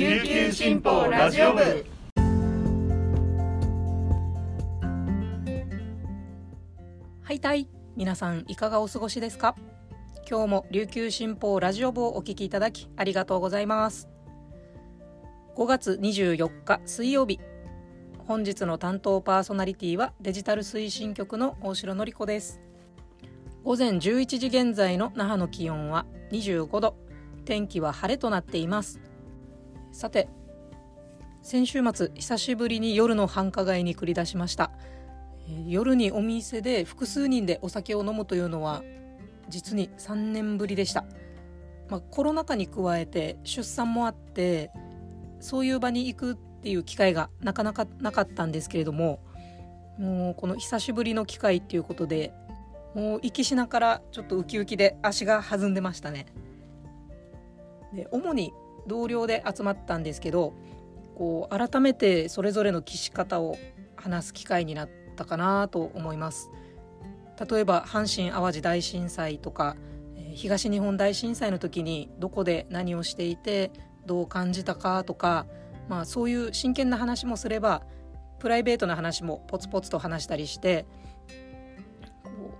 琉球新報ラジオ部。はいたい皆さんいかがお過ごしですか？今日も琉球新報ラジオ部をお聞きいただきありがとうございます。5月24日水曜日。本日の担当パーソナリティはデジタル推進局の大城の子です。午前11時現在の那覇の気温は25度。天気は晴れとなっています。さて先週末久しぶりに夜の繁華街に繰り出しました。夜にお店で複数人でお酒を飲むというのは実に3年ぶりでした、まあ、コロナ禍に加えて出産もあってそういう場に行くっていう機会がなかなかなかったんですけれどももうこの久しぶりの機会っていうことでもう息しながらちょっとウキウキで足が弾んでましたね。で主に同僚で集まったんですけどこう改めてそれぞれの騎士方を話す機会になったかなと思います。例えば阪神・淡路大震災とか東日本大震災の時にどこで何をしていてどう感じたかとか、まあ、そういう真剣な話もすればプライベートな話もポツポツと話したりして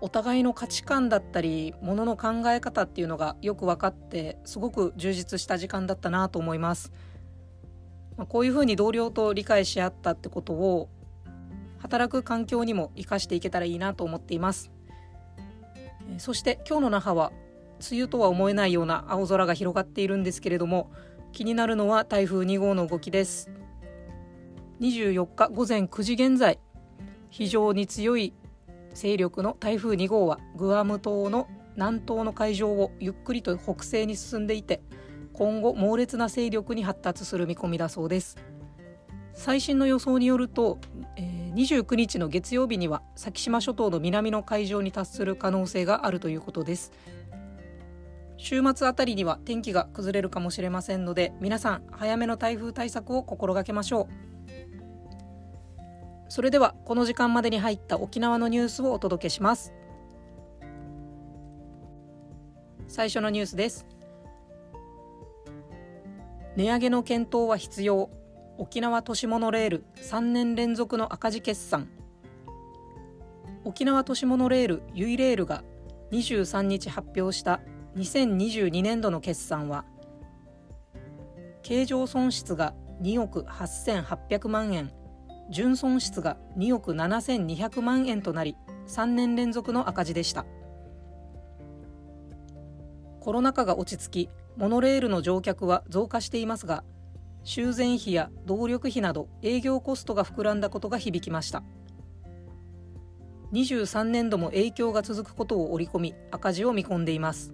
お互いの価値観だったりものの考え方っていうのがよく分かってすごく充実した時間だったなと思います。まあ、こういうふうに同僚と理解し合ったってことを働く環境にも生かしていけたらいいなと思っています。そして今日の那覇は梅雨とは思えないような青空が広がっているんですけれども気になるのは台風2号の動きです24日午前9時現在非常に強い勢力の台風2号はグアム島の南東の海上をゆっくりと北西に進んでいて今後猛烈な勢力に発達する見込みだそうです。最新の予想によると、えー、29日の月曜日には先島諸島の南の海上に達する可能性があるということです。週末あたりには天気が崩れるかもしれませんので皆さん早めの台風対策を心がけましょう。それではこの時間までに入った沖縄のニュースをお届けします。最初のニュースです。値上げの検討は必要。沖縄都市モノレール3年連続の赤字決算。沖縄都市モノレールユイレールが23日発表した2022年度の決算は経常損失が2億8800万円。純損失が2億7200万円となり3年連続の赤字でした。コロナ禍が落ち着きモノレールの乗客は増加していますが修繕費や動力費など営業コストが膨らんだことが響きました。23年度も影響が続くことを織り込み赤字を見込んでいます。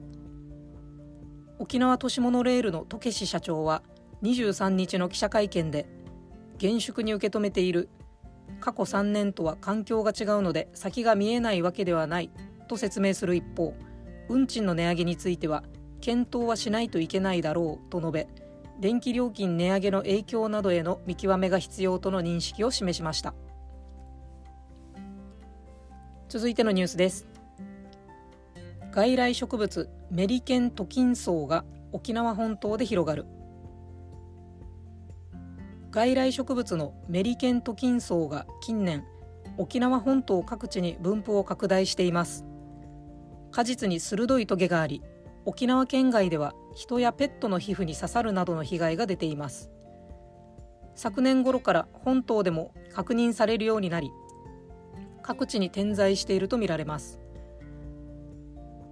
沖縄都市モノレールの渡慶社長は23日の記者会見で厳粛に受け止めている。過去3年とは環境が違うので先が見えないわけではない。と説明する一方運賃の値上げについては検討はしないといけないだろう。と述べ電気料金値上げの影響などへの見極めが必要との認識を示しました。続いてのニュースです。外来植物メリケントキンソウが沖縄本島で広がる。外来植物のメリケントキンソウが近年沖縄本島各地に分布を拡大しています。果実に鋭いトゲがあり沖縄県外では人やペットの皮膚に刺さるなどの被害が出ています。昨年頃から本島でも確認されるようになり各地に点在しているとみられます。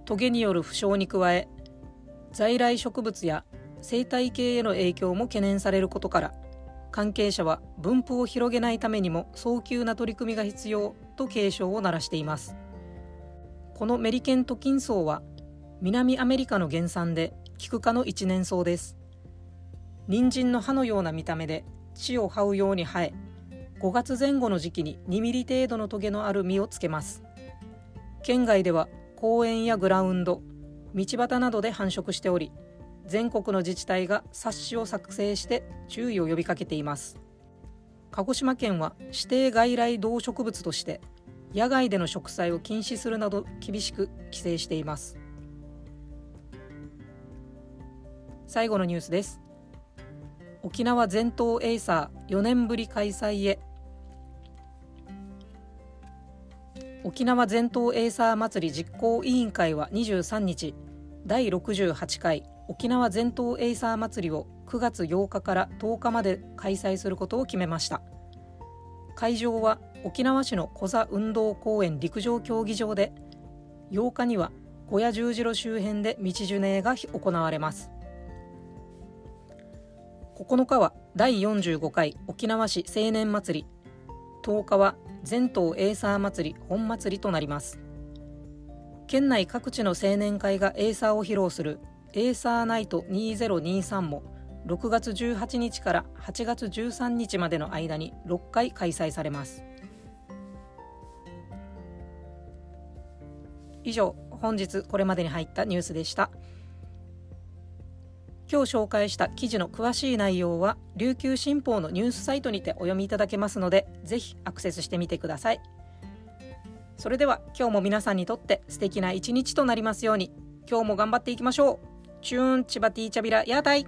トゲによる負傷に加え在来植物や生態系への影響も懸念されることから関係者は分布を広げないためにも早急な取り組みが必要と警鐘を鳴らしています。このメリケントキンソウは南アメリカの原産でキク科の一年草です。人参の葉のような見た目で地を這うように生え5月前後の時期に2ミリ程度のトゲのある実をつけます。県外では公園やグラウンド道端などで繁殖しており全国の自治体が冊子を作成して注意を呼びかけています。鹿児島県は指定外来動植物として野外での植栽を禁止するなど厳しく規制しています。最後のニュースです。沖縄全島エイサー4年ぶり開催へ。沖縄全島エイサー祭り実行委員会は23日第68回。沖縄全島エイサー祭りを9月8日から10日まで開催することを決めました。会場は沖縄市のコザ運動公園陸上競技場で8日には小屋十字路周辺で道ジュネが行われます。9日は第45回沖縄市青年祭り10日は全島エーサー祭り本祭りとなります。県内各地の青年会がエーサーを披露するエーサーナイト2023も6月18日から8月13日までの間に6回開催されます。以上本日これまでに入ったニュースでした。今日紹介した記事の詳しい内容は琉球新報のニュースサイトにてお読みいただけますのでぜひアクセスしてみてください。それでは今日も皆さんにとって素敵な一日となりますように今日も頑張っていきましょう。チューンチバティーチャビラ屋台。